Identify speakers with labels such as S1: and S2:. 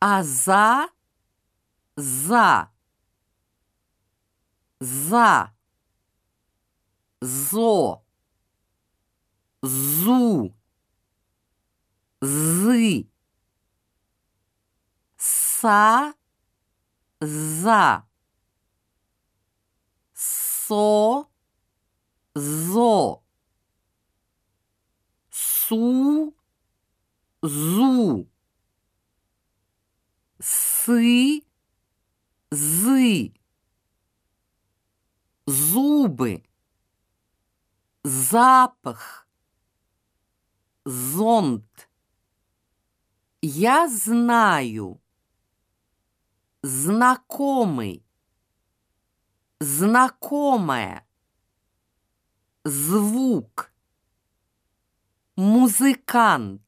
S1: а за, за, за, зо, зу, зы, са, за, со, зо, су, зу, сы, зы, зубы, запах, зонт. Я знаю, знакомый, знакомая, звук, музыкант.